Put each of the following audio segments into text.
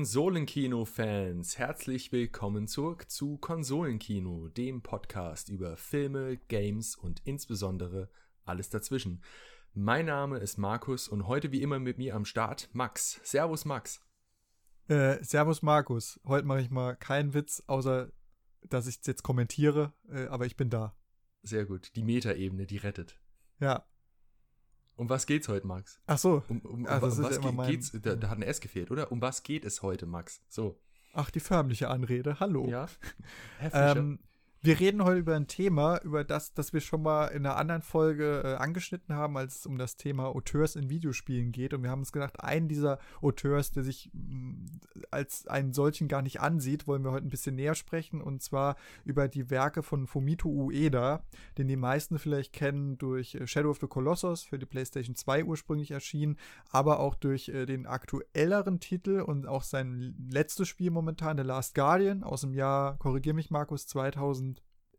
Konsolenkino-Fans, herzlich willkommen zurück zu Konsolenkino, dem Podcast über Filme, Games und insbesondere alles dazwischen. Mein Name ist Markus und heute wie immer mit mir am Start Max. Servus Max. Äh, servus Markus. Heute mache ich mal keinen Witz, außer dass ich es jetzt kommentiere, äh, aber ich bin da. Sehr gut. Die Metaebene, die rettet. Ja, um was geht's heute, Max? Ach so. Um, um, Ach, um das ist was ja mein- geht's? Da, da hat ein S gefehlt, oder? Um was geht es heute, Max? So. ach, die förmliche Anrede. Hallo. Ja. Herr Fischer. Ähm, wir reden heute über ein Thema, über das, das wir schon mal in einer anderen Folge äh, angeschnitten haben, als es um das Thema Auteurs in Videospielen geht. Und wir haben uns gedacht, einen dieser Auteurs, der sich mh, als einen solchen gar nicht ansieht, wollen wir heute ein bisschen näher sprechen. Und zwar über die Werke von Fumito Ueda, den die meisten vielleicht kennen durch äh, Shadow of the Colossus, für die PlayStation 2 ursprünglich erschienen, aber auch durch äh, den aktuelleren Titel und auch sein letztes Spiel momentan, The Last Guardian, aus dem Jahr, korrigier mich Markus, 2000.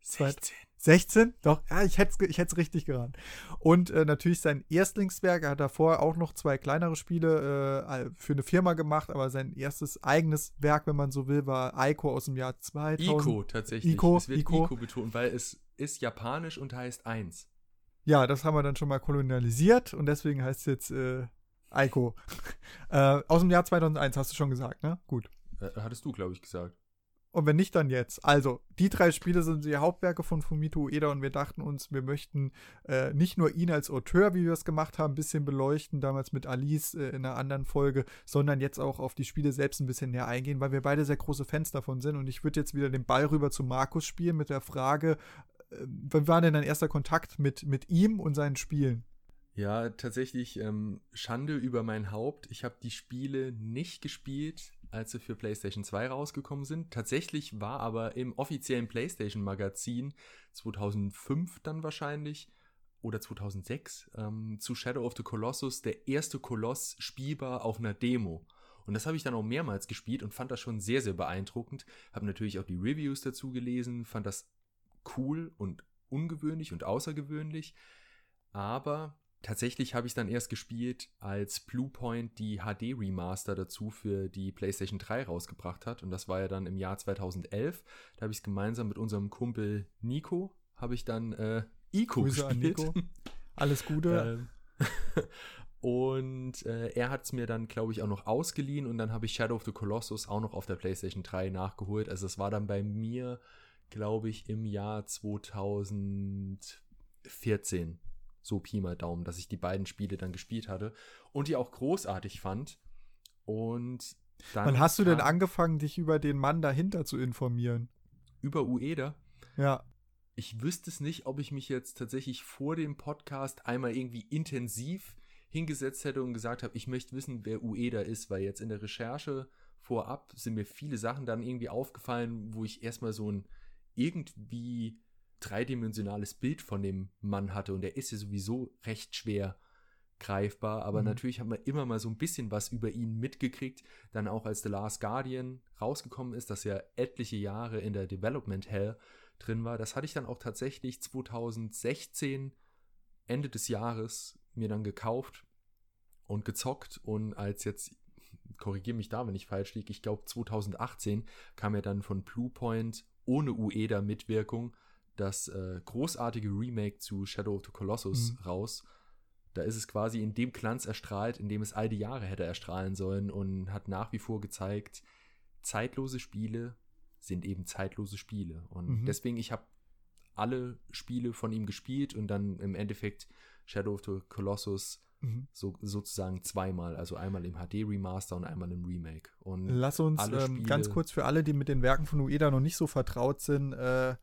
16. 16? Doch, ja, ich hätte es ich hätt's richtig geraten. Und äh, natürlich sein Erstlingswerk. Er hat davor auch noch zwei kleinere Spiele äh, für eine Firma gemacht, aber sein erstes eigenes Werk, wenn man so will, war Ico aus dem Jahr 2000. Ico tatsächlich. Ico, es wird Ico. Ico. betont, weil es ist japanisch und heißt eins. Ja, das haben wir dann schon mal kolonialisiert und deswegen heißt es jetzt äh, Ico. äh, aus dem Jahr 2001 hast du schon gesagt, ne? Gut. Äh, hattest du, glaube ich, gesagt. Und wenn nicht, dann jetzt. Also, die drei Spiele sind die Hauptwerke von Fumito Ueda und wir dachten uns, wir möchten äh, nicht nur ihn als Auteur, wie wir es gemacht haben, ein bisschen beleuchten, damals mit Alice äh, in einer anderen Folge, sondern jetzt auch auf die Spiele selbst ein bisschen näher eingehen, weil wir beide sehr große Fans davon sind. Und ich würde jetzt wieder den Ball rüber zu Markus spielen mit der Frage, äh, wann war denn dein erster Kontakt mit, mit ihm und seinen Spielen? Ja, tatsächlich ähm, Schande über mein Haupt. Ich habe die Spiele nicht gespielt, als sie für PlayStation 2 rausgekommen sind. Tatsächlich war aber im offiziellen PlayStation-Magazin 2005 dann wahrscheinlich oder 2006 ähm, zu Shadow of the Colossus der erste Koloss spielbar auf einer Demo. Und das habe ich dann auch mehrmals gespielt und fand das schon sehr, sehr beeindruckend. Habe natürlich auch die Reviews dazu gelesen, fand das cool und ungewöhnlich und außergewöhnlich. Aber tatsächlich habe ich dann erst gespielt, als Bluepoint die HD Remaster dazu für die PlayStation 3 rausgebracht hat. Und das war ja dann im Jahr 2011. Da habe ich es gemeinsam mit unserem Kumpel Nico, habe ich dann äh, Ico Grüße gespielt. Nico. Alles Gute. Ähm, und äh, er hat es mir dann, glaube ich, auch noch ausgeliehen und dann habe ich Shadow of the Colossus auch noch auf der PlayStation 3 nachgeholt. Also es war dann bei mir, glaube ich, im Jahr 2014. So Pi mal Daumen, dass ich die beiden Spiele dann gespielt hatte und die auch großartig fand. Und dann Wann hast du denn angefangen, dich über den Mann dahinter zu informieren? über Ueda? Ja. ich wüsste es nicht, ob ich mich jetzt tatsächlich vor dem Podcast einmal irgendwie intensiv hingesetzt hätte und gesagt habe, ich möchte wissen, wer Ueda ist, weil jetzt in der Recherche vorab sind mir viele Sachen dann irgendwie aufgefallen, wo ich erstmal so ein irgendwie dreidimensionales Bild von dem Mann hatte und der ist ja sowieso recht schwer greifbar, aber Mhm. natürlich hat man immer mal so ein bisschen was über ihn mitgekriegt, dann auch als The Last Guardian rausgekommen ist, das ja etliche Jahre in der Development Hell drin war. Das hatte ich dann auch tatsächlich 2016, Ende des Jahres, mir dann gekauft und gezockt. Und als jetzt, korrigiere mich da, wenn ich falsch liege, ich glaube 2018 kam ja dann von Bluepoint ohne Ueda-Mitwirkung das äh, großartige Remake zu Shadow of the Colossus Mhm. raus. Da ist es quasi in dem Glanz erstrahlt, in dem es all die Jahre hätte erstrahlen sollen und hat nach wie vor gezeigt, zeitlose Spiele sind eben zeitlose Spiele. Und Mhm. deswegen, ich habe alle Spiele von ihm gespielt und dann im Endeffekt Shadow of the Colossus Mhm. so, sozusagen zweimal, also einmal im HD Remaster und einmal im Remake. Und Lass uns ähm, ganz kurz für alle, die mit den Werken von Ueda noch nicht so vertraut sind, äh,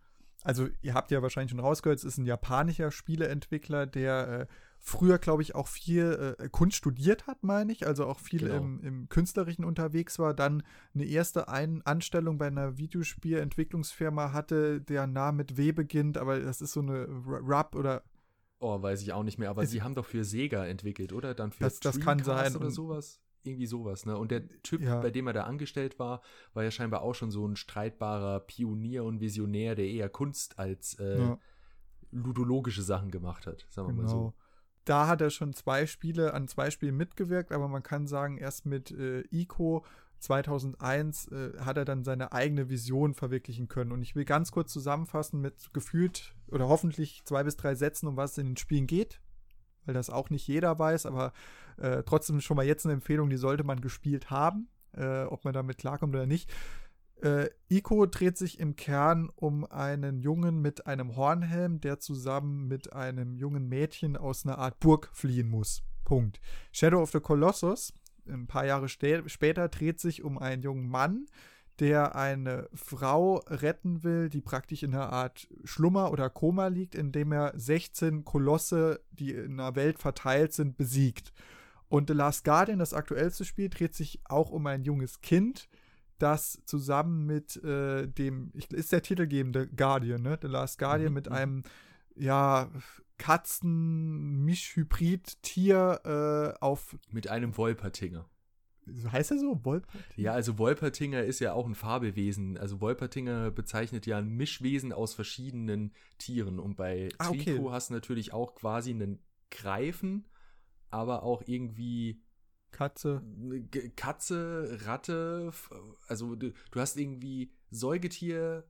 also ihr habt ja wahrscheinlich schon rausgehört, es ist ein japanischer Spieleentwickler, der äh, früher, glaube ich, auch viel äh, Kunst studiert hat, meine ich, also auch viel Genau. im, im Künstlerischen unterwegs war, dann eine erste Ein Anstellung bei einer Videospielentwicklungsfirma hatte, deren Name mit W beginnt, aber das ist so eine Rap oder Oh, weiß ich auch nicht mehr, aber sie haben doch für Sega entwickelt, oder? Dann für Das- das kann sein oder sowas. Irgendwie sowas, ne? Und der Typ, Ja. bei dem er da angestellt war, war ja scheinbar auch schon so ein streitbarer Pionier und Visionär, der eher Kunst als äh, Ja. ludologische Sachen gemacht hat, sagen wir mal Genau. so. Da hat er schon zwei Spiele, an zwei Spielen mitgewirkt, aber man kann sagen, erst mit äh, Ico 2001 äh, hat er dann seine eigene Vision verwirklichen können. Und ich will ganz kurz zusammenfassen mit gefühlt oder hoffentlich zwei bis drei Sätzen, um was es in den Spielen geht, weil das auch nicht jeder weiß, aber äh, trotzdem schon mal jetzt eine Empfehlung, die sollte man gespielt haben, äh, ob man damit klarkommt oder nicht. Äh, Ico dreht sich im Kern um einen Jungen mit einem Hornhelm, der zusammen mit einem jungen Mädchen aus einer Art Burg fliehen muss. Punkt. Shadow of the Colossus, ein paar Jahre später, dreht sich um einen jungen Mann, der eine Frau retten will, die praktisch in einer Art Schlummer oder Koma liegt, indem er 16 Kolosse, die in der Welt verteilt sind, besiegt. Und The Last Guardian, das aktuellste Spiel, dreht sich auch um ein junges Kind, das zusammen mit äh, dem, ist der titelgebende Guardian, ne? The Last Guardian, mhm. mit mhm. einem, ja, Katzen-Mischhybrid-Tier äh, auf. Mit einem Wolpertinger. Heißt er so? Wolpertinger? Ja, also Wolpertinger ist ja auch ein Fabelwesen. Also Wolpertinger bezeichnet ja ein Mischwesen aus verschiedenen Tieren. Und bei ah, okay. Trico hast du natürlich auch quasi einen Greifen, aber auch irgendwie Katze. Katze, Ratte, also du, du hast irgendwie Säugetier,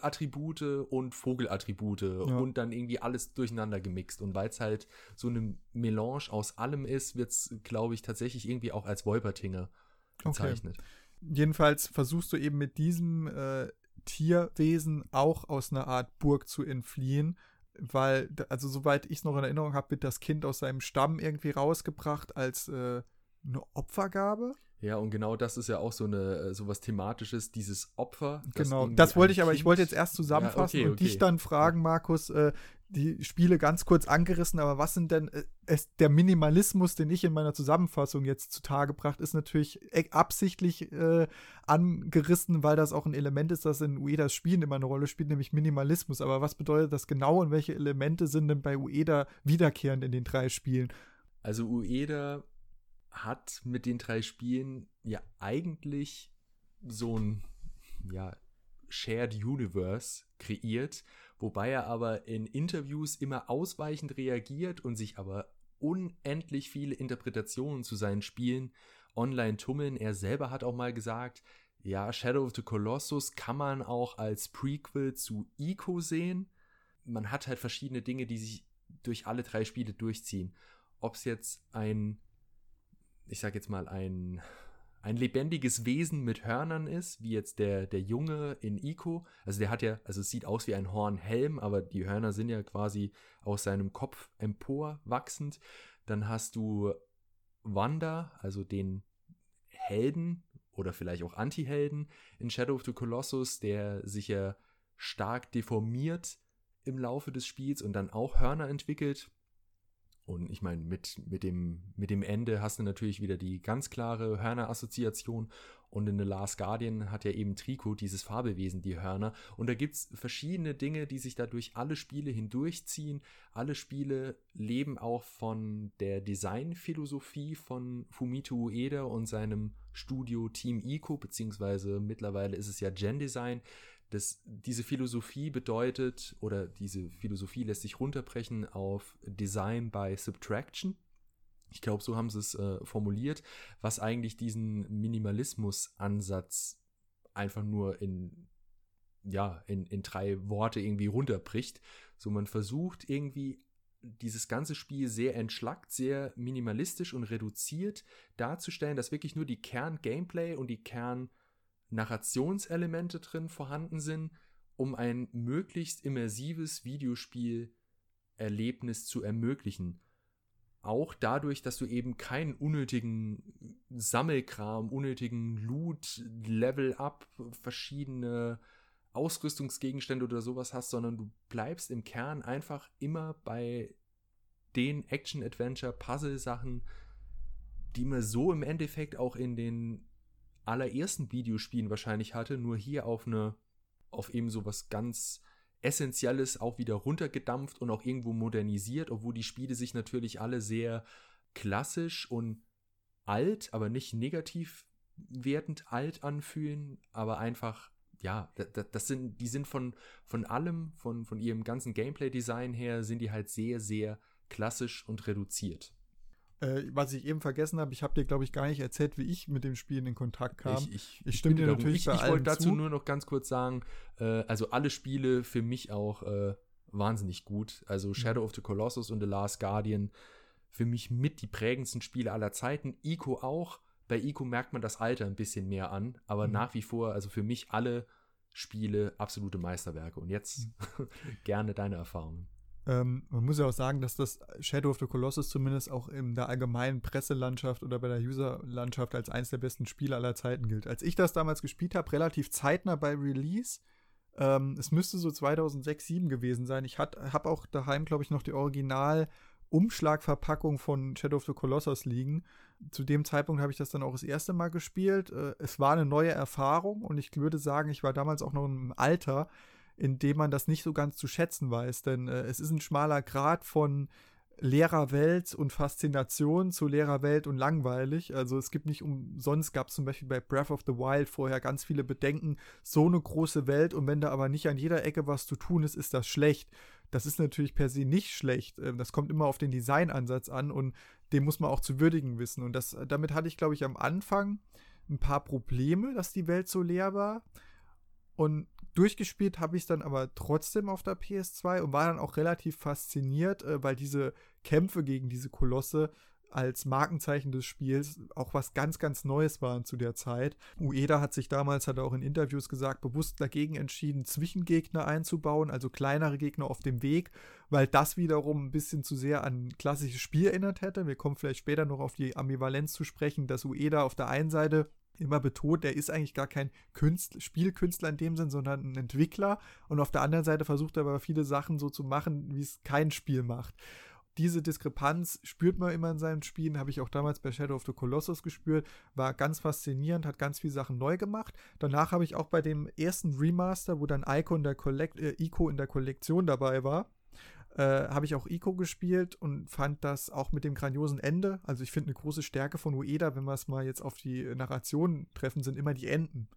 Attribute und Vogelattribute ja. und dann irgendwie alles durcheinander gemixt. Und weil es halt so eine Melange aus allem ist, wird es, glaube ich, tatsächlich irgendwie auch als Wolpertinger bezeichnet. Okay. Jedenfalls versuchst du eben mit diesem äh, Tierwesen auch aus einer Art Burg zu entfliehen weil, also soweit ich es noch in Erinnerung habe, wird das Kind aus seinem Stamm irgendwie rausgebracht als äh, eine Opfergabe. Ja, und genau das ist ja auch so eine äh, sowas thematisches, dieses Opfer. Genau, das wollte ich aber, ich wollte jetzt erst zusammenfassen ja, okay, und okay. dich dann fragen, Markus, äh, die Spiele ganz kurz angerissen, aber was sind denn äh, es, der Minimalismus, den ich in meiner Zusammenfassung jetzt zutage gebracht, ist natürlich e, absichtlich äh, angerissen, weil das auch ein Element ist, das in Uedas Spielen immer eine Rolle spielt, nämlich Minimalismus. Aber was bedeutet das genau und welche Elemente sind denn bei Ueda wiederkehrend in den drei Spielen? Also Ueda hat mit den drei Spielen ja eigentlich so ein ja, Shared Universe kreiert, wobei er aber in Interviews immer ausweichend reagiert und sich aber unendlich viele Interpretationen zu seinen Spielen online tummeln. Er selber hat auch mal gesagt, ja, Shadow of the Colossus kann man auch als Prequel zu Ico sehen. Man hat halt verschiedene Dinge, die sich durch alle drei Spiele durchziehen. Ob es jetzt ein ich sag jetzt mal, ein, ein lebendiges Wesen mit Hörnern ist, wie jetzt der, der Junge in Ico. Also der hat ja, also es sieht aus wie ein Hornhelm, aber die Hörner sind ja quasi aus seinem Kopf emporwachsend. Dann hast du Wanda, also den Helden oder vielleicht auch Anti-Helden in Shadow of the Colossus, der sich ja stark deformiert im Laufe des Spiels und dann auch Hörner entwickelt. Und ich meine, mit, mit, dem, mit dem Ende hast du natürlich wieder die ganz klare Hörner-Assoziation. Und in The Last Guardian hat ja eben Trico dieses Fabelwesen, die Hörner. Und da gibt es verschiedene Dinge, die sich da durch alle Spiele hindurchziehen. Alle Spiele leben auch von der Designphilosophie von Fumito Ueda und seinem Studio Team Ico, beziehungsweise mittlerweile ist es ja Gen Design, das, diese Philosophie bedeutet, oder diese Philosophie lässt sich runterbrechen auf Design by Subtraction. Ich glaube, so haben sie es äh, formuliert, was eigentlich diesen Minimalismus-Ansatz einfach nur in, ja, in, in drei Worte irgendwie runterbricht. So, man versucht irgendwie dieses ganze Spiel sehr entschlackt, sehr minimalistisch und reduziert darzustellen, dass wirklich nur die Kern-Gameplay und die Kern- Narrationselemente drin vorhanden sind, um ein möglichst immersives Videospielerlebnis zu ermöglichen. Auch dadurch, dass du eben keinen unnötigen Sammelkram, unnötigen Loot, Level-Up, verschiedene Ausrüstungsgegenstände oder sowas hast, sondern du bleibst im Kern einfach immer bei den Action-Adventure-Puzzle-Sachen, die man so im Endeffekt auch in den allerersten Videospielen wahrscheinlich hatte, nur hier auf eine, auf eben so was ganz Essentielles auch wieder runtergedampft und auch irgendwo modernisiert, obwohl die Spiele sich natürlich alle sehr klassisch und alt, aber nicht negativ wertend alt anfühlen, aber einfach, ja, das, sind, die sind von, von allem, von, von ihrem ganzen Gameplay-Design her, sind die halt sehr, sehr klassisch und reduziert. Äh, was ich eben vergessen habe, ich habe dir, glaube ich, gar nicht erzählt, wie ich mit dem Spiel in Kontakt kam. Ich, ich, ich stimme dir darum. natürlich Ich, ich wollte dazu zu. nur noch ganz kurz sagen, äh, also alle Spiele für mich auch äh, wahnsinnig gut. Also mhm. Shadow of the Colossus und The Last Guardian für mich mit die prägendsten Spiele aller Zeiten. Ico auch. Bei Ico merkt man das Alter ein bisschen mehr an, aber mhm. nach wie vor, also für mich alle Spiele absolute Meisterwerke. Und jetzt mhm. gerne deine Erfahrungen. Ähm, man muss ja auch sagen, dass das Shadow of the Colossus zumindest auch in der allgemeinen Presselandschaft oder bei der Userlandschaft als eines der besten Spiele aller Zeiten gilt. Als ich das damals gespielt habe, relativ zeitnah bei Release, ähm, es müsste so 2006, 2007 gewesen sein. Ich habe auch daheim, glaube ich, noch die Original- Umschlagverpackung von Shadow of the Colossus liegen. Zu dem Zeitpunkt habe ich das dann auch das erste Mal gespielt. Äh, es war eine neue Erfahrung und ich würde sagen, ich war damals auch noch im Alter, in dem man das nicht so ganz zu schätzen weiß, denn äh, es ist ein schmaler Grad von leerer Welt und Faszination zu leerer Welt und langweilig. Also es gibt nicht umsonst, gab es zum Beispiel bei Breath of the Wild vorher ganz viele Bedenken, so eine große Welt und wenn da aber nicht an jeder Ecke was zu tun ist, ist das schlecht. Das ist natürlich per se nicht schlecht. Ähm, das kommt immer auf den Designansatz an und den muss man auch zu würdigen wissen. Und das, damit hatte ich, glaube ich, am Anfang ein paar Probleme, dass die Welt so leer war. Und Durchgespielt habe ich es dann aber trotzdem auf der PS2 und war dann auch relativ fasziniert, äh, weil diese Kämpfe gegen diese Kolosse als Markenzeichen des Spiels auch was ganz, ganz Neues waren zu der Zeit. Ueda hat sich damals, hat er auch in Interviews gesagt, bewusst dagegen entschieden, Zwischengegner einzubauen, also kleinere Gegner auf dem Weg, weil das wiederum ein bisschen zu sehr an klassisches Spiel erinnert hätte. Wir kommen vielleicht später noch auf die Ambivalenz zu sprechen, dass Ueda auf der einen Seite immer betont, er ist eigentlich gar kein Künstler, Spielkünstler in dem Sinn, sondern ein Entwickler. Und auf der anderen Seite versucht er aber viele Sachen so zu machen, wie es kein Spiel macht. Diese Diskrepanz spürt man immer in seinen Spielen, habe ich auch damals bei Shadow of the Colossus gespürt, war ganz faszinierend, hat ganz viele Sachen neu gemacht. Danach habe ich auch bei dem ersten Remaster, wo dann Ico in der, Collect äh, Ico in der Kollektion dabei war, äh, habe ich auch Ico gespielt und fand das auch mit dem grandiosen Ende. Also ich finde eine große Stärke von Ueda, wenn wir es mal jetzt auf die Narration treffen, sind immer die Enden.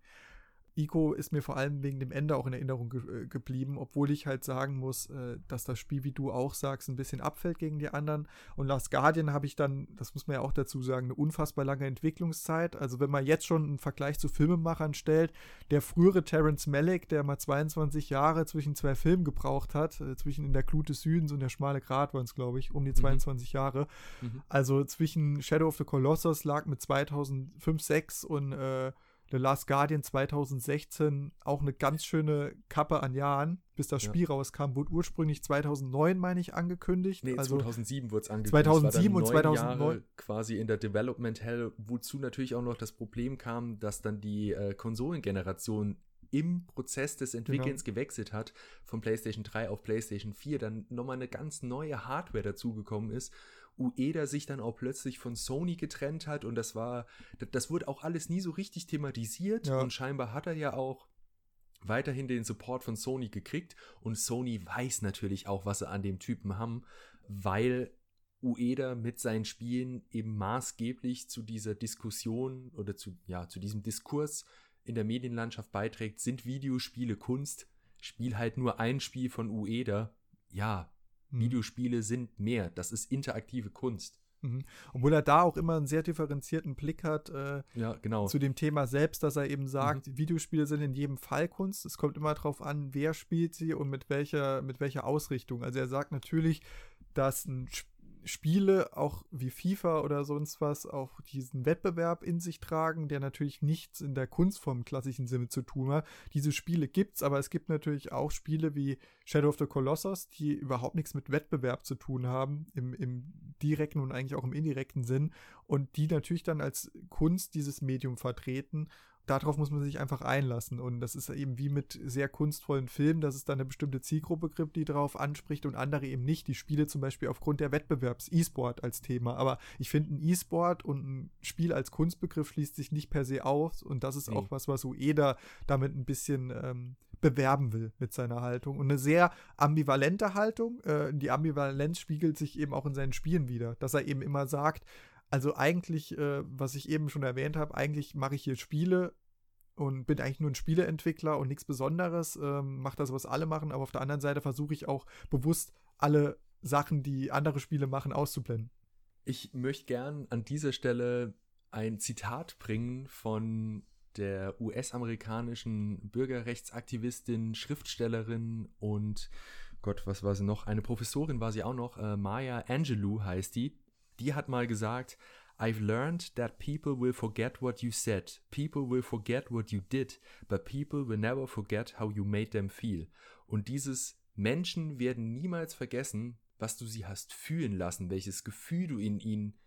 Ico ist mir vor allem wegen dem Ende auch in Erinnerung ge äh, geblieben, obwohl ich halt sagen muss, äh, dass das Spiel, wie du auch sagst, ein bisschen abfällt gegen die anderen. Und Last Guardian habe ich dann, das muss man ja auch dazu sagen, eine unfassbar lange Entwicklungszeit. Also wenn man jetzt schon einen Vergleich zu Filmemachern stellt, der frühere Terence Malick, der mal 22 Jahre zwischen zwei Filmen gebraucht hat, äh, zwischen In der Glut des Südens und Der schmale Grat waren es, glaube ich, um die 22 mhm. Jahre. Mhm. Also zwischen Shadow of the Colossus lag mit 2005, 6 und äh, The Last Guardian 2016 auch eine ganz schöne Kappe an Jahren, bis das Spiel ja. rauskam. Wurde ursprünglich 2009, meine ich, angekündigt. Nee, also 2007 wurde es angekündigt. 2007 und 2009. Jahre quasi in der Development Hell, wozu natürlich auch noch das Problem kam, dass dann die äh, Konsolengeneration im Prozess des Entwickelns genau. gewechselt hat, von PlayStation 3 auf PlayStation 4, dann nochmal eine ganz neue Hardware dazugekommen ist Ueda sich dann auch plötzlich von Sony getrennt hat und das war, das wurde auch alles nie so richtig thematisiert ja. und scheinbar hat er ja auch weiterhin den Support von Sony gekriegt und Sony weiß natürlich auch, was sie an dem Typen haben, weil Ueda mit seinen Spielen eben maßgeblich zu dieser Diskussion oder zu, ja, zu diesem Diskurs in der Medienlandschaft beiträgt, sind Videospiele Kunst, spiel halt nur ein Spiel von Ueda. Ja, Mhm. Videospiele sind mehr. Das ist interaktive Kunst. Mhm. Obwohl er da auch immer einen sehr differenzierten Blick hat äh, ja, genau. zu dem Thema selbst, dass er eben sagt, mhm. Videospiele sind in jedem Fall Kunst. Es kommt immer darauf an, wer spielt sie und mit welcher, mit welcher Ausrichtung. Also er sagt natürlich, dass ein Spiel Spiele, auch wie FIFA oder sonst was, auch diesen Wettbewerb in sich tragen, der natürlich nichts in der Kunstform im klassischen Sinne zu tun hat. Diese Spiele gibt's, aber es gibt natürlich auch Spiele wie Shadow of the Colossus, die überhaupt nichts mit Wettbewerb zu tun haben, im, im direkten und eigentlich auch im indirekten Sinn, und die natürlich dann als Kunst dieses Medium vertreten darauf muss man sich einfach einlassen. Und das ist eben wie mit sehr kunstvollen Filmen, dass es da eine bestimmte Zielgruppe gibt, die darauf anspricht und andere eben nicht. Die Spiele zum Beispiel aufgrund der Wettbewerbs E-Sport als Thema. Aber ich finde, ein E-Sport und ein Spiel als Kunstbegriff schließt sich nicht per se aus. Und das ist nee. auch was, was Ueda damit ein bisschen ähm, bewerben will mit seiner Haltung. Und eine sehr ambivalente Haltung. Äh, die Ambivalenz spiegelt sich eben auch in seinen Spielen wieder, dass er eben immer sagt, also eigentlich, äh, was ich eben schon erwähnt habe, eigentlich mache ich hier Spiele und bin eigentlich nur ein Spieleentwickler und nichts Besonderes, ähm, mache das, was alle machen, aber auf der anderen Seite versuche ich auch bewusst alle Sachen, die andere Spiele machen, auszublenden. Ich möchte gern an dieser Stelle ein Zitat bringen von der US-amerikanischen Bürgerrechtsaktivistin, Schriftstellerin und Gott, was war sie noch? Eine Professorin war sie auch noch, äh, Maya Angelou heißt die. Die hat mal gesagt, I've learned that people will forget what you said, people will forget what you did, but people will never forget how you made them feel. Und dieses Menschen werden niemals vergessen, was du sie hast fühlen lassen, welches Gefühl du in ihnen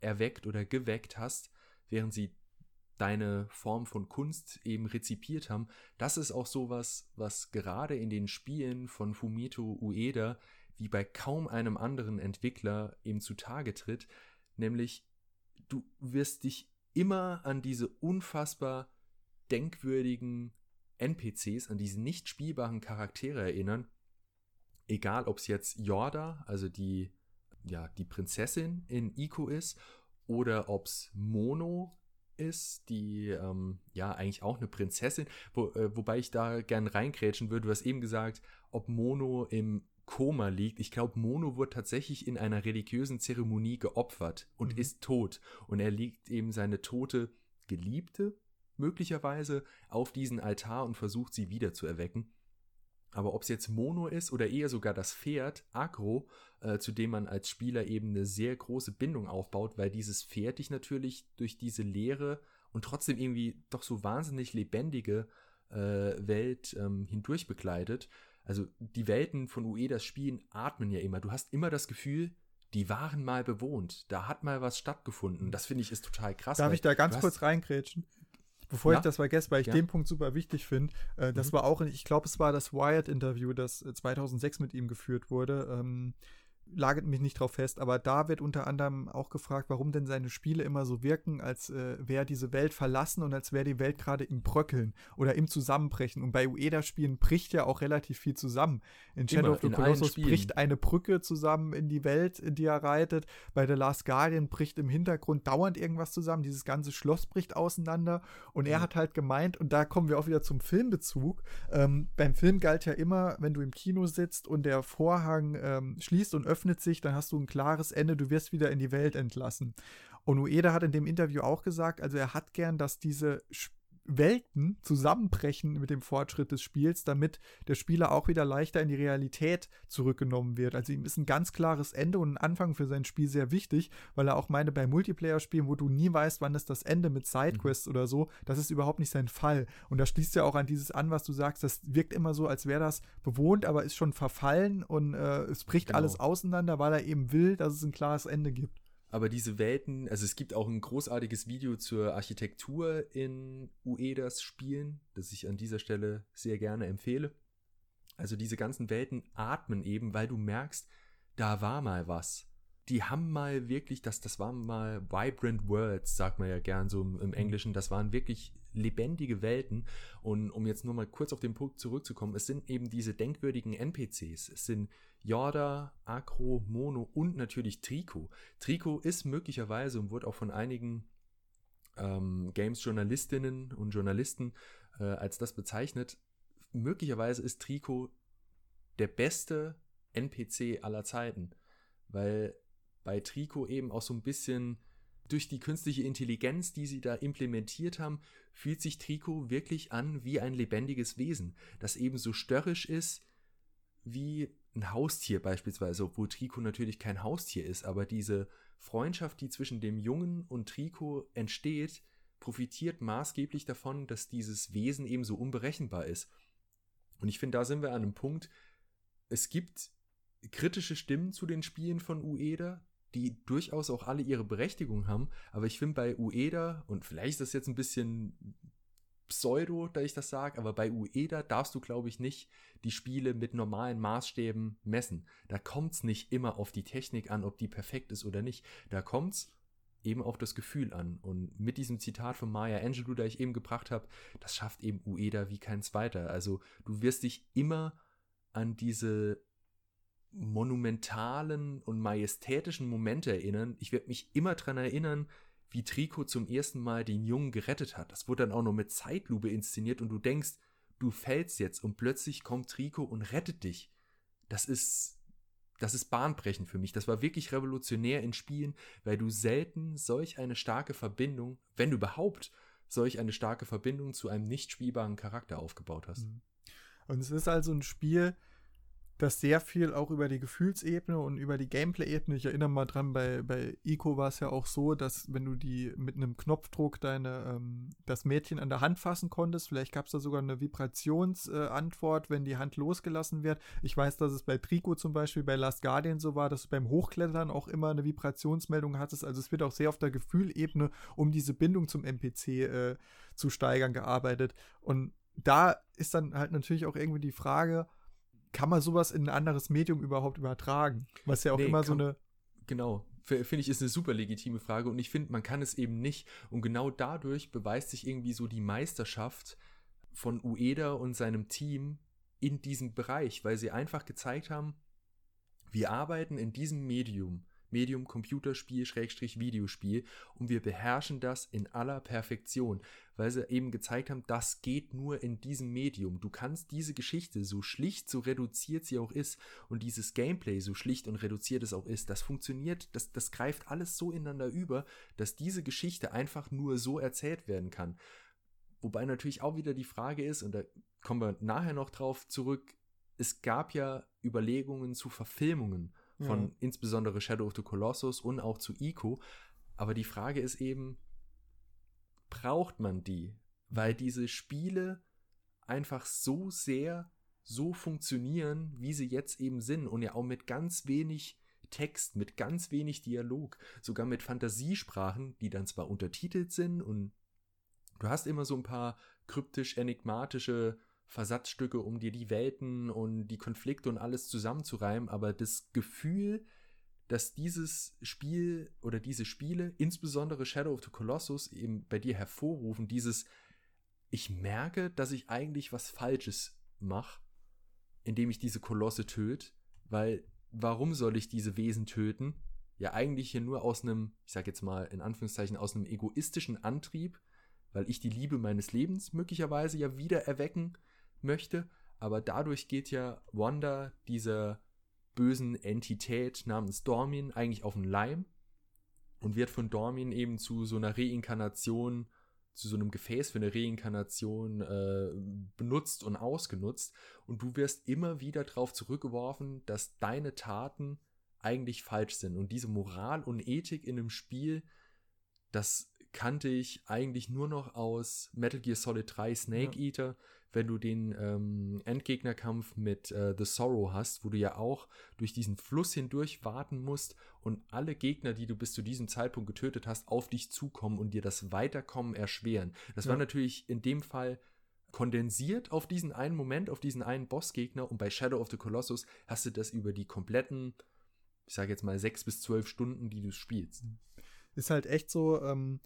erweckt oder geweckt hast, während sie deine Form von Kunst eben rezipiert haben. Das ist auch sowas, was gerade in den Spielen von Fumito Ueda wie bei kaum einem anderen Entwickler eben zutage tritt, nämlich du wirst dich immer an diese unfassbar denkwürdigen NPCs, an diese nicht spielbaren Charaktere erinnern, egal ob es jetzt Yorda, also die, ja, die Prinzessin in Ico ist, oder ob es Mono ist, die ähm, ja eigentlich auch eine Prinzessin, wo, äh, wobei ich da gern reingrätschen würde. Du hast eben gesagt, ob Mono im Koma liegt. Ich glaube, Mono wurde tatsächlich in einer religiösen Zeremonie geopfert und mhm. ist tot. Und er liegt eben seine tote Geliebte möglicherweise auf diesen Altar und versucht sie wieder zu erwecken. Aber ob es jetzt Mono ist oder eher sogar das Pferd, Agro, äh, zu dem man als Spieler eben eine sehr große Bindung aufbaut, weil dieses Pferd dich natürlich durch diese leere und trotzdem irgendwie doch so wahnsinnig lebendige äh, Welt ähm, hindurch begleitet. Also die Welten von Uedas Spielen atmen ja immer. Du hast immer das Gefühl, die waren mal bewohnt. Da hat mal was stattgefunden. Das finde ich ist total krass. Darf ich da ganz kurz reingrätschen? Bevor ja? ich das vergesse, weil ich ja. den Punkt super wichtig finde, äh, das mhm. war auch, ich glaube, es war das Wired-Interview, das 2006 äh, mit ihm geführt wurde. Ähm, lagert mich nicht drauf fest, aber da wird unter anderem auch gefragt, warum denn seine Spiele immer so wirken, als äh, wäre diese Welt verlassen und als wäre die Welt gerade im Bröckeln oder im Zusammenbrechen. Und bei Ueda-Spielen bricht ja auch relativ viel zusammen. In Shadow immer, of the Colossus bricht eine Brücke zusammen in die Welt, in die er reitet. Bei The Last Guardian bricht im Hintergrund dauernd irgendwas zusammen. Dieses ganze Schloss bricht auseinander. Und er mhm. hat halt gemeint, und da kommen wir auch wieder zum Filmbezug. Ähm, beim Film galt ja immer, wenn du im Kino sitzt und der Vorhang ähm, schließt und öffnet, öffnet sich, dann hast du ein klares Ende, du wirst wieder in die Welt entlassen. Und Ueda hat in dem Interview auch gesagt, also er hat gern, dass diese Welten zusammenbrechen mit dem Fortschritt des Spiels, damit der Spieler auch wieder leichter in die Realität zurückgenommen wird. Also ihm ist ein ganz klares Ende und ein Anfang für sein Spiel sehr wichtig, weil er auch meine, bei Multiplayer-Spielen, wo du nie weißt, wann ist das Ende mit Sidequests mhm. oder so, das ist überhaupt nicht sein Fall. Und da schließt ja auch an dieses an, was du sagst, das wirkt immer so, als wäre das bewohnt, aber ist schon verfallen und äh, es bricht genau. alles auseinander, weil er eben will, dass es ein klares Ende gibt. Aber diese Welten, also es gibt auch ein großartiges Video zur Architektur in Uedas Spielen, das ich an dieser Stelle sehr gerne empfehle. Also diese ganzen Welten atmen eben, weil du merkst, da war mal was. Die haben mal wirklich, das, das waren mal vibrant words, sagt man ja gern so im, im. Englischen. Das waren wirklich lebendige Welten. Und um jetzt nur mal kurz auf den Punkt zurückzukommen, es sind eben diese denkwürdigen NPCs. Es sind Yorda, Akro, Mono und natürlich Trico. Trico ist möglicherweise und wurde auch von einigen ähm, Games-Journalistinnen und Journalisten äh, als das bezeichnet. Möglicherweise ist Trico der beste NPC aller Zeiten, weil bei Trico eben auch so ein bisschen durch die künstliche Intelligenz, die sie da implementiert haben, fühlt sich Trico wirklich an wie ein lebendiges Wesen, das eben so störrisch ist wie ein Haustier beispielsweise, obwohl Trico natürlich kein Haustier ist, aber diese Freundschaft, die zwischen dem Jungen und Trico entsteht, profitiert maßgeblich davon, dass dieses Wesen eben so unberechenbar ist. Und ich finde, da sind wir an einem Punkt, es gibt kritische Stimmen zu den Spielen von Ueda, die durchaus auch alle ihre Berechtigung haben, aber ich finde bei Ueda, und vielleicht ist das jetzt ein bisschen Pseudo, da ich das sage, aber bei Ueda darfst du, glaube ich, nicht die Spiele mit normalen Maßstäben messen. Da kommt es nicht immer auf die Technik an, ob die perfekt ist oder nicht. Da kommt es eben auf das Gefühl an. Und mit diesem Zitat von Maya Angelou, da ich eben gebracht habe, das schafft eben Ueda wie kein zweiter. Also du wirst dich immer an diese monumentalen und majestätischen Momente erinnern. Ich werde mich immer daran erinnern, wie Trico zum ersten Mal den Jungen gerettet hat. Das wurde dann auch noch mit Zeitlupe inszeniert und du denkst, du fällst jetzt und plötzlich kommt Trico und rettet dich. Das ist, das ist bahnbrechend für mich. Das war wirklich revolutionär in Spielen, weil du selten solch eine starke Verbindung, wenn überhaupt solch eine starke Verbindung zu einem nicht spielbaren Charakter aufgebaut hast. Mhm. Und es ist also ein Spiel, das sehr viel auch über die Gefühlsebene und über die Gameplay-Ebene, ich erinnere mal dran, bei, bei Ico war es ja auch so, dass wenn du die mit einem Knopfdruck deine, ähm, das Mädchen an der Hand fassen konntest, vielleicht gab es da sogar eine Vibrationsantwort, äh, wenn die Hand losgelassen wird. Ich weiß, dass es bei Trico zum Beispiel, bei Last Guardian so war, dass du beim Hochklettern auch immer eine Vibrationsmeldung hattest. Also es wird auch sehr auf der Gefühlebene, um diese Bindung zum NPC äh, zu steigern, gearbeitet. Und da ist dann halt natürlich auch irgendwie die Frage, kann man sowas in ein anderes Medium überhaupt übertragen? Was ja auch nee, immer so eine. Genau. Finde ich, ist eine super legitime Frage und ich finde, man kann es eben nicht. Und genau dadurch beweist sich irgendwie so die Meisterschaft von Ueda und seinem Team in diesem Bereich, weil sie einfach gezeigt haben, wir arbeiten in diesem Medium Medium Computerspiel, Schrägstrich Videospiel und wir beherrschen das in aller Perfektion, weil sie eben gezeigt haben, das geht nur in diesem Medium. Du kannst diese Geschichte, so schlicht, so reduziert sie auch ist und dieses Gameplay, so schlicht und reduziert es auch ist, das funktioniert, das, das greift alles so ineinander über, dass diese Geschichte einfach nur so erzählt werden kann. Wobei natürlich auch wieder die Frage ist, und da kommen wir nachher noch drauf zurück, es gab ja Überlegungen zu Verfilmungen von ja. insbesondere Shadow of the Colossus und auch zu Ico. Aber die Frage ist eben, braucht man die? Weil diese Spiele einfach so sehr so funktionieren, wie sie jetzt eben sind und ja auch mit ganz wenig Text, mit ganz wenig Dialog, sogar mit Fantasiesprachen, die dann zwar untertitelt sind und du hast immer so ein paar kryptisch-enigmatische Versatzstücke, um dir die Welten und die Konflikte und alles zusammenzureimen, aber das Gefühl, dass dieses Spiel oder diese Spiele, insbesondere Shadow of the Colossus, eben bei dir hervorrufen, dieses, ich merke, dass ich eigentlich was Falsches mache, indem ich diese Kolosse töte, weil warum soll ich diese Wesen töten? Ja, eigentlich hier nur aus einem, ich sag jetzt mal in Anführungszeichen, aus einem egoistischen Antrieb, weil ich die Liebe meines Lebens möglicherweise ja wieder erwecken möchte, aber dadurch geht ja Wanda dieser bösen Entität namens Dormin eigentlich auf den Leim und wird von Dormin eben zu so einer Reinkarnation, zu so einem Gefäß für eine Reinkarnation äh, benutzt und ausgenutzt. Und du wirst immer wieder darauf zurückgeworfen, dass deine Taten eigentlich falsch sind. Und diese Moral und Ethik in einem Spiel, das kannte ich eigentlich nur noch aus Metal Gear Solid 3 Snake ja. Eater, wenn du den ähm, Endgegnerkampf mit äh, The Sorrow hast, wo du ja auch durch diesen Fluss hindurch warten musst und alle Gegner, die du bis zu diesem Zeitpunkt getötet hast, auf dich zukommen und dir das Weiterkommen erschweren. Das ja. war natürlich in dem Fall kondensiert auf diesen einen Moment, auf diesen einen Bossgegner und bei Shadow of the Colossus hast du das über die kompletten, ich sage jetzt mal sechs bis zwölf Stunden, die du spielst. Ist halt echt so, ähm,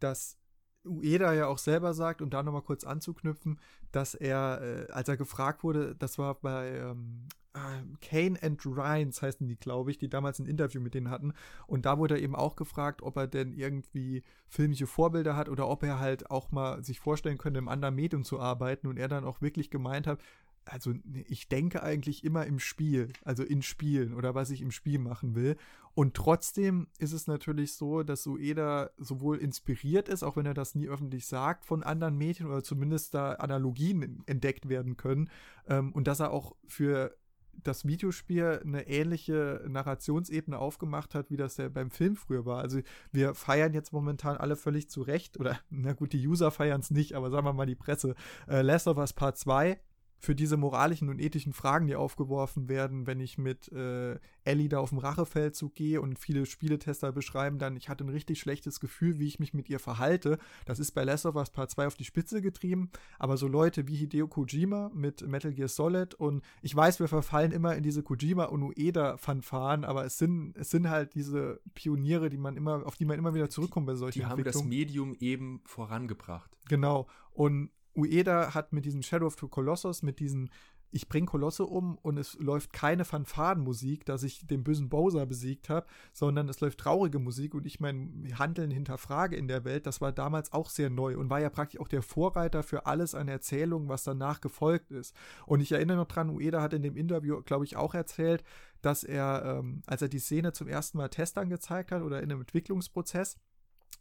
dass Ueda ja auch selber sagt, um da nochmal kurz anzuknüpfen, dass er, äh, als er gefragt wurde, das war bei ähm, äh, Kane and Ryans heißen die, glaube ich, die damals ein Interview mit denen hatten. Und da wurde er eben auch gefragt, ob er denn irgendwie filmische Vorbilder hat oder ob er halt auch mal sich vorstellen könnte, im anderen Medium zu arbeiten. Und er dann auch wirklich gemeint hat, also ich denke eigentlich immer im Spiel, also in Spielen oder was ich im Spiel machen will. Und trotzdem ist es natürlich so, dass Ueda sowohl inspiriert ist, auch wenn er das nie öffentlich sagt, von anderen Medien oder zumindest da Analogien entdeckt werden können. Ähm, und dass er auch für das Videospiel eine ähnliche Narrationsebene aufgemacht hat, wie das ja beim Film früher war. Also wir feiern jetzt momentan alle völlig zu Recht, oder na gut, die User feiern es nicht, aber sagen wir mal die Presse. Äh, Last of Us Part 2 für diese moralischen und ethischen Fragen, die aufgeworfen werden, wenn ich mit äh, Ellie da auf dem Rachefeldzug gehe und viele Spieletester beschreiben dann, ich hatte ein richtig schlechtes Gefühl, wie ich mich mit ihr verhalte. Das ist bei Last of Us Part 2 auf die Spitze getrieben, aber so Leute wie Hideo Kojima mit Metal Gear Solid und ich weiß, wir verfallen immer in diese Kojima und Ueda-Fanfaren, aber es sind, es sind halt diese Pioniere, die man immer, auf die man immer wieder zurückkommt bei solchen Die haben das Medium eben vorangebracht. Genau. Und Ueda hat mit diesem Shadow of the Colossus, mit diesem ich bringe Kolosse um und es läuft keine Fanfarenmusik, dass ich den bösen Bowser besiegt habe, sondern es läuft traurige Musik und ich mein Handeln hinterfrage in der Welt. Das war damals auch sehr neu und war ja praktisch auch der Vorreiter für alles an Erzählungen, was danach gefolgt ist. Und ich erinnere noch dran, Ueda hat in dem Interview, glaube ich, auch erzählt, dass er, ähm, als er die Szene zum ersten Mal Testern gezeigt hat oder in einem Entwicklungsprozess,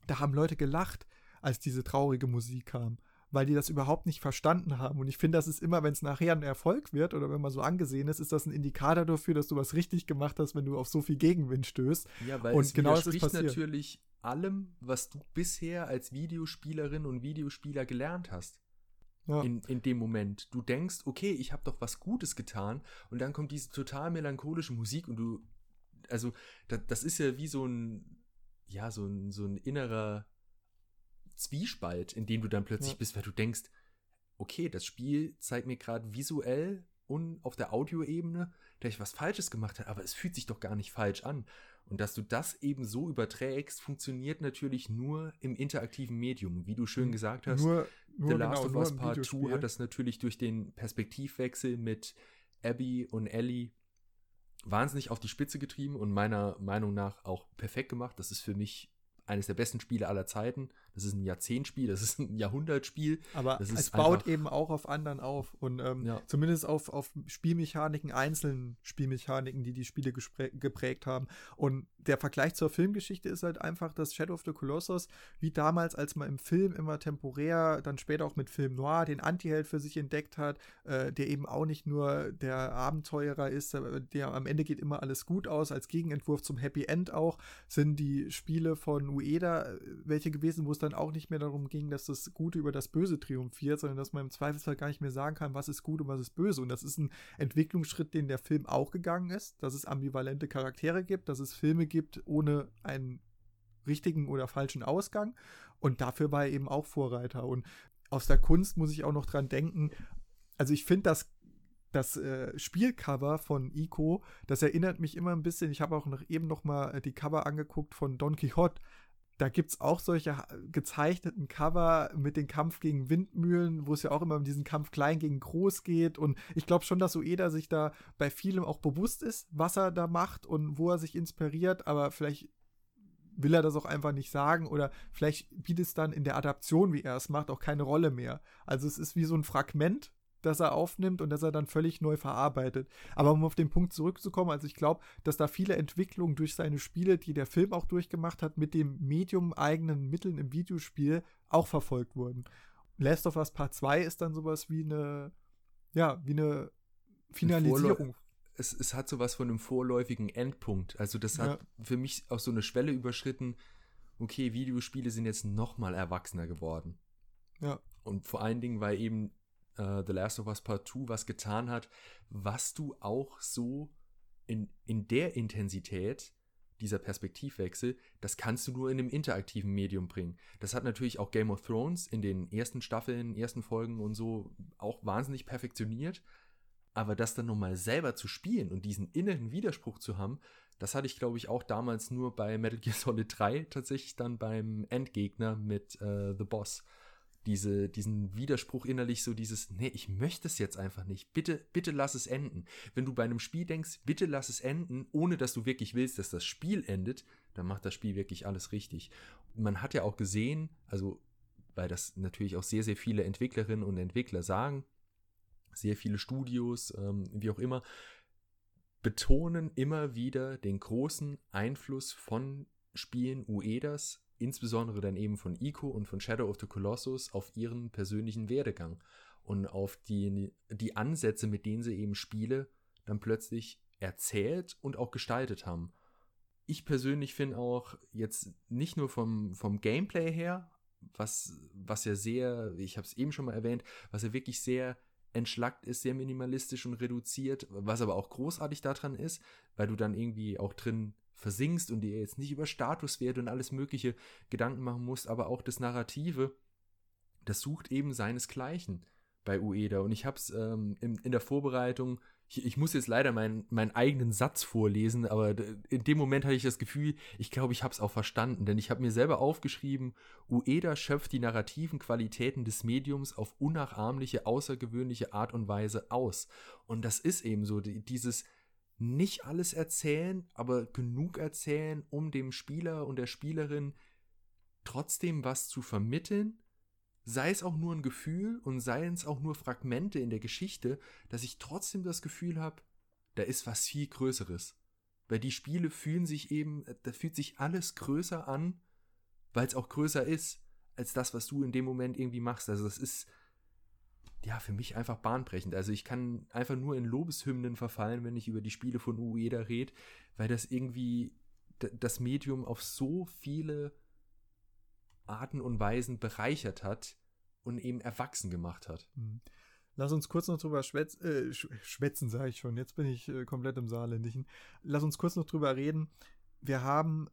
da haben Leute gelacht, als diese traurige Musik kam weil die das überhaupt nicht verstanden haben. Und ich finde, das ist immer, wenn es nachher ein Erfolg wird oder wenn man so angesehen ist, ist das ein Indikator dafür, dass du was richtig gemacht hast, wenn du auf so viel Gegenwind stößt. Ja, weil und es genau das ist passiert. natürlich allem, was du bisher als Videospielerin und Videospieler gelernt hast. Ja. In, in dem Moment. Du denkst, okay, ich habe doch was Gutes getan und dann kommt diese total melancholische Musik und du, also das, das ist ja wie so ein, ja, so ein, so ein innerer Zwiespalt, in dem du dann plötzlich ja. bist, weil du denkst, okay, das Spiel zeigt mir gerade visuell und auf der Audioebene, dass ich was Falsches gemacht habe, aber es fühlt sich doch gar nicht falsch an. Und dass du das eben so überträgst, funktioniert natürlich nur im interaktiven Medium. Wie du schön gesagt hast, nur, nur The Last genau, of Us Part 2 hat das natürlich durch den Perspektivwechsel mit Abby und Ellie wahnsinnig auf die Spitze getrieben und meiner Meinung nach auch perfekt gemacht. Das ist für mich eines der besten Spiele aller Zeiten. Das ist ein Jahrzehntspiel, das ist ein Jahrhundertspiel. Aber es baut eben auch auf anderen auf und ähm, ja. zumindest auf, auf Spielmechaniken, einzelnen Spielmechaniken, die die Spiele geprägt haben. Und der Vergleich zur Filmgeschichte ist halt einfach, dass Shadow of the Colossus, wie damals, als man im Film immer temporär, dann später auch mit Film Noir, den Antiheld für sich entdeckt hat, äh, der eben auch nicht nur der Abenteurer ist, äh, der am Ende geht immer alles gut aus, als Gegenentwurf zum Happy End auch, sind die Spiele von Ueda äh, welche gewesen, wo es dann auch nicht mehr darum ging, dass das Gute über das Böse triumphiert, sondern dass man im Zweifelsfall gar nicht mehr sagen kann, was ist gut und was ist böse. Und das ist ein Entwicklungsschritt, den der Film auch gegangen ist, dass es ambivalente Charaktere gibt, dass es Filme gibt ohne einen richtigen oder falschen Ausgang. Und dafür war er eben auch Vorreiter. Und aus der Kunst muss ich auch noch dran denken, also ich finde das das äh, Spielcover von Ico, das erinnert mich immer ein bisschen, ich habe auch noch eben noch mal äh, die Cover angeguckt von Don Quixote, da gibt es auch solche gezeichneten Cover mit dem Kampf gegen Windmühlen, wo es ja auch immer um diesen Kampf klein gegen groß geht. Und ich glaube schon, dass Ueda sich da bei vielem auch bewusst ist, was er da macht und wo er sich inspiriert. Aber vielleicht will er das auch einfach nicht sagen oder vielleicht bietet es dann in der Adaption, wie er es macht, auch keine Rolle mehr. Also es ist wie so ein Fragment das er aufnimmt und das er dann völlig neu verarbeitet. Aber um auf den Punkt zurückzukommen, also ich glaube, dass da viele Entwicklungen durch seine Spiele, die der Film auch durchgemacht hat, mit dem Medium eigenen Mitteln im Videospiel auch verfolgt wurden. Last of Us Part 2 ist dann sowas wie eine, ja, wie eine Finalisierung. Es, es hat sowas von einem vorläufigen Endpunkt. Also das hat ja. für mich auch so eine Schwelle überschritten. Okay, Videospiele sind jetzt noch mal erwachsener geworden. Ja. Und vor allen Dingen, weil eben uh, The Last of Us Part 2 was getan hat, was du auch so in, in der Intensität dieser Perspektivwechsel, das kannst du nur in einem interaktiven Medium bringen. Das hat natürlich auch Game of Thrones in den ersten Staffeln, ersten Folgen und so auch wahnsinnig perfektioniert. Aber das dann nochmal selber zu spielen und diesen inneren Widerspruch zu haben, das hatte ich, glaube ich, auch damals nur bei Metal Gear Solid 3 tatsächlich dann beim Endgegner mit äh, The Boss diese, diesen Widerspruch innerlich, so dieses, nee, ich möchte es jetzt einfach nicht. Bitte, bitte lass es enden. Wenn du bei einem Spiel denkst, bitte lass es enden, ohne dass du wirklich willst, dass das Spiel endet, dann macht das Spiel wirklich alles richtig. man hat ja auch gesehen, also, weil das natürlich auch sehr, sehr viele Entwicklerinnen und Entwickler sagen, sehr viele Studios, ähm, wie auch immer, betonen immer wieder den großen Einfluss von Spielen Uedas insbesondere dann eben von Ico und von Shadow of the Colossus auf ihren persönlichen Werdegang und auf die, die Ansätze, mit denen sie eben Spiele dann plötzlich erzählt und auch gestaltet haben. Ich persönlich finde auch jetzt nicht nur vom, vom Gameplay her, was, was ja sehr, ich habe es eben schon mal erwähnt, was ja wirklich sehr entschlackt ist, sehr minimalistisch und reduziert, was aber auch großartig daran ist, weil du dann irgendwie auch drin versinkst und dir jetzt nicht über Statuswerte und alles Mögliche Gedanken machen musst, aber auch das Narrative, das sucht eben seinesgleichen bei Ueda. Und ich habe es ähm, in, in, der Vorbereitung ich, ich, muss jetzt leider meinen, meinen eigenen Satz vorlesen, aber in dem Moment hatte ich das Gefühl, ich glaube, ich habe es auch verstanden, denn ich habe mir selber aufgeschrieben, Ueda schöpft die narrativen Qualitäten des Mediums auf unnachahmliche, außergewöhnliche Art und Weise aus. Und das ist eben so, dieses nicht alles erzählen, aber genug erzählen, um dem Spieler und der Spielerin trotzdem was zu vermitteln, sei es auch nur ein Gefühl und seien es auch nur Fragmente in der Geschichte, dass ich trotzdem das Gefühl habe, da ist was viel Größeres. Weil die Spiele fühlen sich eben, da fühlt sich alles größer an, weil es auch größer ist, als das, was du in dem Moment irgendwie machst. Also das ist, ja, für mich einfach bahnbrechend. Also ich kann einfach nur in Lobeshymnen verfallen, wenn ich über die Spiele von Ueda rede, weil das irgendwie das Medium auf so viele Arten und Weisen bereichert hat und eben erwachsen gemacht hat. Hm. Lass uns kurz noch drüber schwätz, äh, schwätzen, sage ich schon. Jetzt bin ich äh, komplett im Saarländischen. Lass uns kurz noch drüber reden. Wir haben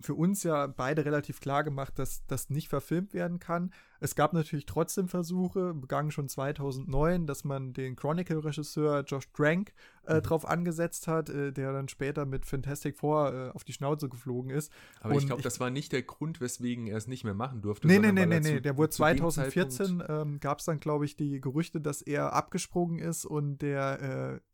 für uns ja beide relativ klar gemacht, dass das nicht verfilmt werden kann. Es gab natürlich trotzdem Versuche, begangen schon 2009, dass man den Chronicle-Regisseur Josh Trank äh, mhm. drauf angesetzt hat, äh, der dann später mit Fantastic Four äh, auf die Schnauze geflogen ist. Aber Und ich glaube, das war nicht der Grund, weswegen er es nicht mehr machen durfte. Nee, nee, nee, nee, nee. Der wurde 2014, ähm, gab es dann, glaube ich, die Gerüchte, dass er abgesprungen ist und der äh,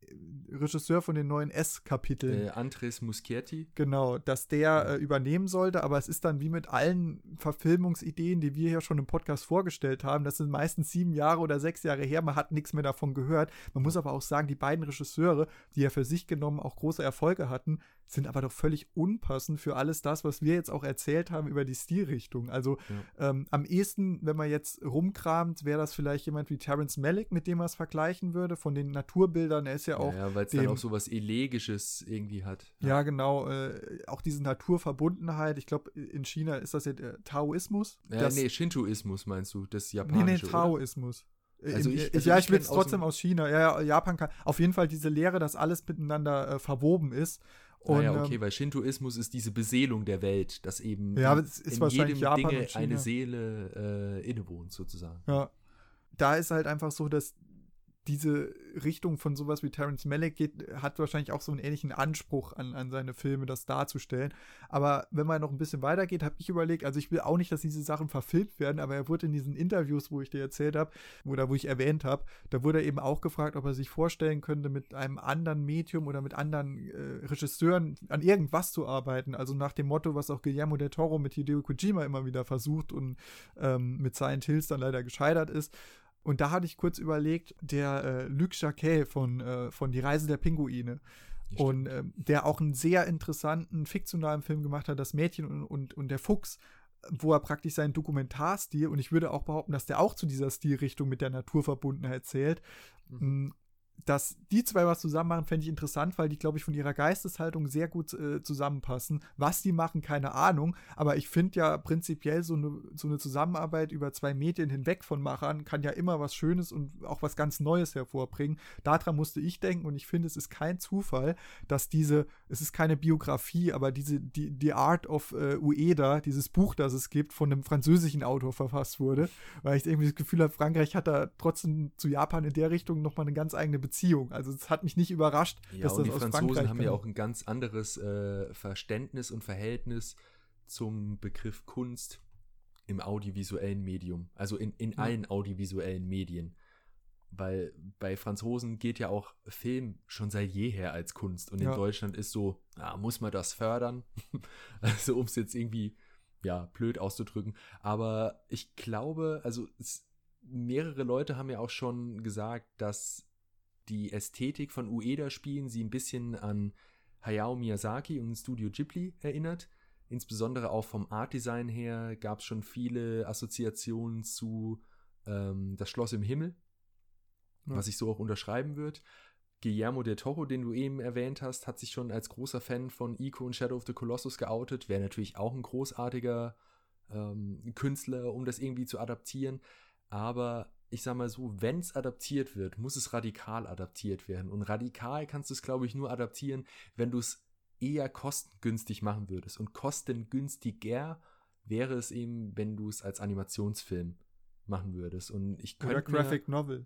Regisseur von den neuen S-Kapiteln. Äh, Andres Muschietti. Genau, dass der äh, übernehmen sollte. Aber es ist dann wie mit allen Verfilmungsideen, die wir hier schon im Podcast vorgestellt haben. Das sind meistens sieben Jahre oder sechs Jahre her. Man hat nichts mehr davon gehört. Man muss aber auch sagen, die beiden Regisseure, die ja für sich genommen auch große Erfolge hatten, sind aber doch völlig unpassend für alles das, was wir jetzt auch erzählt haben über die Stilrichtung. Also ja. ähm, am ehesten, wenn man jetzt rumkramt, wäre das vielleicht jemand wie Terence Malick, mit dem man es vergleichen würde, von den Naturbildern. Er ist ja auch. Ja, weil es dann auch so was Elegisches irgendwie hat. Ja, ja genau. Äh, auch diese Naturverbundenheit. Ich glaube, in China ist das ja der Taoismus. Ja, nee, Shintoismus meinst du, das japanische. Nee, nee, Taoismus. Also ich, also ja, ich will es trotzdem aus China. Ja, Japan kann. Auf jeden Fall diese Lehre, dass alles miteinander äh, verwoben ist. Und, ah ja, okay, ähm, weil Shintoismus ist diese Beseelung der Welt, dass eben ja, in, in jedem Japan Dinge eine Seele äh, innewohnt, sozusagen. Ja. Da ist halt einfach so, dass diese Richtung von sowas wie Terence Malick geht, hat wahrscheinlich auch so einen ähnlichen Anspruch an, an seine Filme, das darzustellen. Aber wenn man noch ein bisschen weitergeht, habe ich überlegt, also ich will auch nicht, dass diese Sachen verfilmt werden, aber er wurde in diesen Interviews, wo ich dir erzählt habe, oder wo ich erwähnt habe, da wurde er eben auch gefragt, ob er sich vorstellen könnte, mit einem anderen Medium oder mit anderen äh, Regisseuren an irgendwas zu arbeiten. Also nach dem Motto, was auch Guillermo del Toro mit Hideo Kojima immer wieder versucht und ähm, mit Silent Hills dann leider gescheitert ist. Und da hatte ich kurz überlegt, der äh, Luc Jacquet von, äh, von Die Reise der Pinguine. Und äh, der auch einen sehr interessanten fiktionalen Film gemacht hat, Das Mädchen und, und, und der Fuchs, wo er praktisch seinen Dokumentarstil, und ich würde auch behaupten, dass der auch zu dieser Stilrichtung mit der Naturverbundenheit zählt, mhm dass die zwei was zusammen machen, fände ich interessant, weil die, glaube ich, von ihrer Geisteshaltung sehr gut äh, zusammenpassen. Was die machen, keine Ahnung. Aber ich finde ja prinzipiell so eine, so eine Zusammenarbeit über zwei Medien hinweg von Machern kann ja immer was Schönes und auch was ganz Neues hervorbringen. Daran musste ich denken und ich finde, es ist kein Zufall, dass diese, es ist keine Biografie, aber diese, die, die Art of äh, Ueda, dieses Buch, das es gibt, von einem französischen Autor verfasst wurde. Weil ich irgendwie das Gefühl habe, Frankreich hat da trotzdem zu Japan in der Richtung nochmal eine ganz eigene Beziehung Beziehung. Also es hat mich nicht überrascht, ja, dass das die aus Franzosen Frankreich haben ja auch ein ganz anderes äh, Verständnis und Verhältnis zum Begriff Kunst im audiovisuellen Medium, also in, in ja. allen audiovisuellen Medien. Weil bei Franzosen geht ja auch Film schon seit jeher als Kunst und ja. in Deutschland ist so, ah, muss man das fördern? also um es jetzt irgendwie, ja, blöd auszudrücken. Aber ich glaube, also es, mehrere Leute haben ja auch schon gesagt, dass die Ästhetik von Ueda-Spielen sie ein bisschen an Hayao Miyazaki und Studio Ghibli erinnert. Insbesondere auch vom Artdesign her gab es schon viele Assoziationen zu ähm, Das Schloss im Himmel, ja. was ich so auch unterschreiben würde. Guillermo del Toro, den du eben erwähnt hast, hat sich schon als großer Fan von Ico und Shadow of the Colossus geoutet. Wäre natürlich auch ein großartiger ähm, Künstler, um das irgendwie zu adaptieren. Aber ich sag mal so, wenn es adaptiert wird, muss es radikal adaptiert werden. Und radikal kannst du es, glaube ich, nur adaptieren, wenn du es eher kostengünstig machen würdest. Und kostengünstiger wäre es eben, wenn du es als Animationsfilm machen würdest. Und ich könnte. Oder Graphic Novel.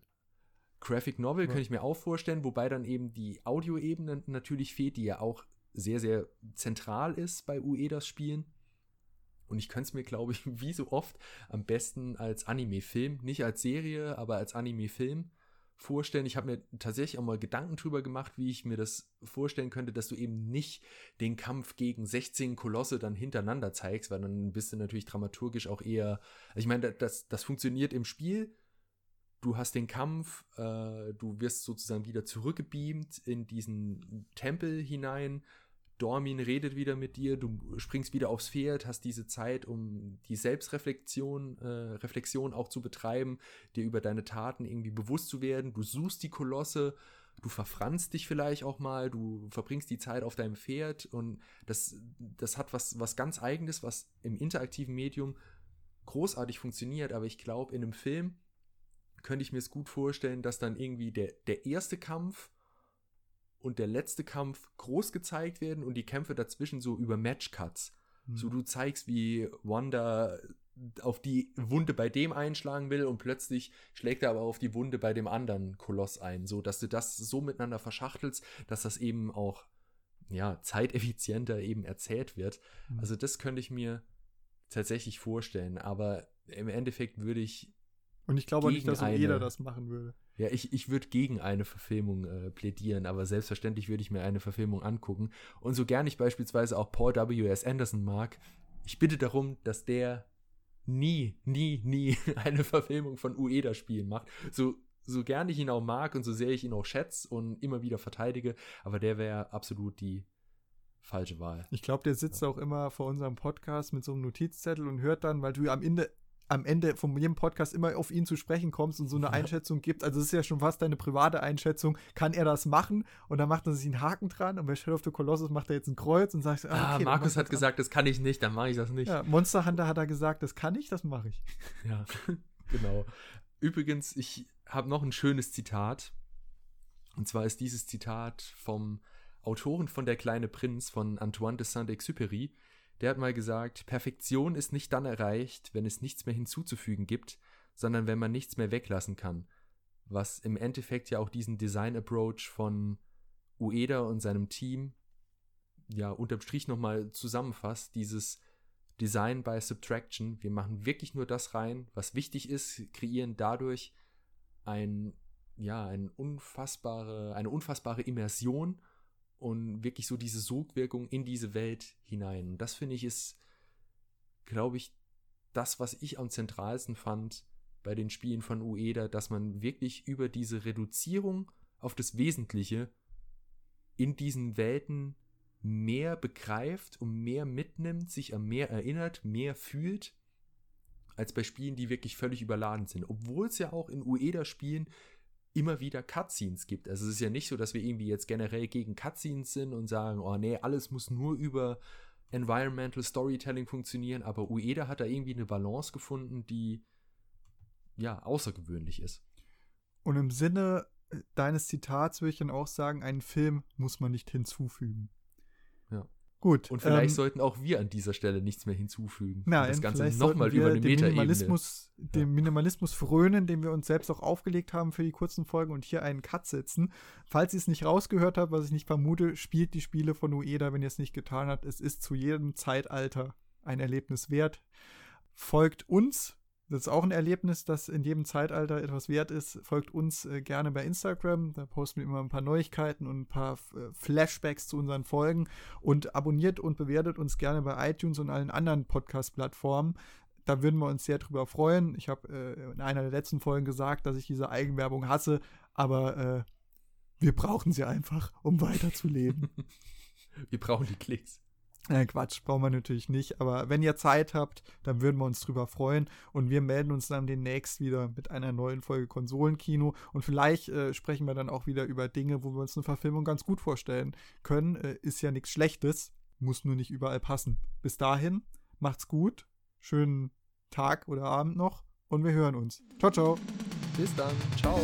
Graphic Novel ja. könnte ich mir auch vorstellen, wobei dann eben die Audioebene natürlich fehlt, die ja auch sehr, sehr zentral ist bei Uedas Spielen. Und ich könnte es mir, glaube ich, wie so oft am besten als Anime-Film, nicht als Serie, aber als Anime-Film vorstellen. Ich habe mir tatsächlich auch mal Gedanken drüber gemacht, wie ich mir das vorstellen könnte, dass du eben nicht den Kampf gegen 16 Kolosse dann hintereinander zeigst, weil dann bist du natürlich dramaturgisch auch eher. Also ich meine, das, das funktioniert im Spiel. Du hast den Kampf, äh, du wirst sozusagen wieder zurückgebeamt in diesen Tempel hinein Dormin redet wieder mit dir, du springst wieder aufs Pferd, hast diese Zeit, um die Selbstreflexion äh, Reflexion auch zu betreiben, dir über deine Taten irgendwie bewusst zu werden. Du suchst die Kolosse, du verfranst dich vielleicht auch mal, du verbringst die Zeit auf deinem Pferd und das, das hat was, was ganz Eigenes, was im interaktiven Medium großartig funktioniert, aber ich glaube, in einem Film könnte ich mir es gut vorstellen, dass dann irgendwie der, der erste Kampf und der letzte Kampf groß gezeigt werden und die Kämpfe dazwischen so über Matchcuts. Mhm. So du zeigst, wie Wanda auf die Wunde bei dem einschlagen will und plötzlich schlägt er aber auf die Wunde bei dem anderen Koloss ein, so dass du das so miteinander verschachtelst, dass das eben auch ja, zeiteffizienter eben erzählt wird. Mhm. Also das könnte ich mir tatsächlich vorstellen, aber im Endeffekt würde ich und ich glaube auch nicht, dass jeder das machen würde. Ja, ich, ich würde gegen eine Verfilmung äh, plädieren, aber selbstverständlich würde ich mir eine Verfilmung angucken. Und so gern ich beispielsweise auch Paul W.S. Anderson mag, ich bitte darum, dass der nie, nie, nie eine Verfilmung von Ueda-Spielen macht. So, so gern ich ihn auch mag und so sehr ich ihn auch schätze und immer wieder verteidige, aber der wäre absolut die falsche Wahl. Ich glaube, der sitzt ja. auch immer vor unserem Podcast mit so einem Notizzettel und hört dann, weil du am Ende am Ende von jedem Podcast immer auf ihn zu sprechen kommst und so eine Einschätzung gibt. Also es ist ja schon fast deine private Einschätzung. Kann er das machen? Und dann macht er sich einen Haken dran und bei Shadow of the Colossus macht er jetzt ein Kreuz und sagt, ah, ah okay, ah, Markus hat gesagt, das kann ich nicht, dann mache ich das nicht. Ja, Monster Hunter hat er gesagt, das kann ich, das mache ich. Ja, genau. Übrigens, ich habe noch ein schönes Zitat. Und zwar ist dieses Zitat vom Autoren von Der kleine Prinz von Antoine de Saint-Exupéry. Der hat mal gesagt, Perfektion ist nicht dann erreicht, wenn es nichts mehr hinzuzufügen gibt, sondern wenn man nichts mehr weglassen kann. Was im Endeffekt ja auch diesen Design-Approach von Ueda und seinem Team ja unterm Strich nochmal zusammenfasst, dieses Design by Subtraction. Wir machen wirklich nur das rein, was wichtig ist, kreieren dadurch ein, ja, ein unfassbare, eine unfassbare Immersion und wirklich so diese Sogwirkung in diese Welt hinein. Und das finde ich ist, glaube ich, das, was ich am zentralsten fand bei den Spielen von Ueda, dass man wirklich über diese Reduzierung auf das Wesentliche in diesen Welten mehr begreift und mehr mitnimmt, sich an mehr erinnert, mehr fühlt, als bei Spielen, die wirklich völlig überladen sind. Obwohl es ja auch in Ueda-Spielen immer wieder Cutscenes gibt. Also es ist ja nicht so, dass wir irgendwie jetzt generell gegen Cutscenes sind und sagen, oh nee, alles muss nur über Environmental Storytelling funktionieren, aber Ueda hat da irgendwie eine Balance gefunden, die ja außergewöhnlich ist. Und im Sinne äh, deines Zitats würde ich dann auch sagen, einen Film muss man nicht hinzufügen. Gut. Und vielleicht ähm, sollten auch wir an dieser Stelle nichts mehr hinzufügen. Nein, das Ganze nochmal über eine Metaebene. Minimalismus, ja. Dem Minimalismus frönen, den wir uns selbst auch aufgelegt haben für die kurzen Folgen und hier einen Cut setzen. Falls ihr es nicht rausgehört habt, was ich nicht vermute, spielt die Spiele von Ueda, wenn ihr es nicht getan habt. Es ist zu jedem Zeitalter ein Erlebnis wert. Folgt uns, das ist auch ein Erlebnis, das in jedem Zeitalter etwas wert ist. Folgt uns äh, gerne bei Instagram. Da posten wir immer ein paar Neuigkeiten und ein paar äh, Flashbacks zu unseren Folgen. Und abonniert und bewertet uns gerne bei iTunes und allen anderen Podcast-Plattformen. Da würden wir uns sehr drüber freuen. Ich habe äh, in einer der letzten Folgen gesagt, dass ich diese Eigenwerbung hasse, aber äh, wir brauchen sie einfach, um weiterzuleben. wir brauchen die Klicks. Äh, Quatsch, brauchen wir natürlich nicht. Aber wenn ihr Zeit habt, dann würden wir uns drüber freuen. Und wir melden uns dann demnächst wieder mit einer neuen Folge Konsolenkino. Und vielleicht äh, sprechen wir dann auch wieder über Dinge, wo wir uns eine Verfilmung ganz gut vorstellen können. Äh, ist ja nichts Schlechtes, muss nur nicht überall passen. Bis dahin, macht's gut. Schönen Tag oder Abend noch. Und wir hören uns. Ciao, ciao. Bis dann. Ciao.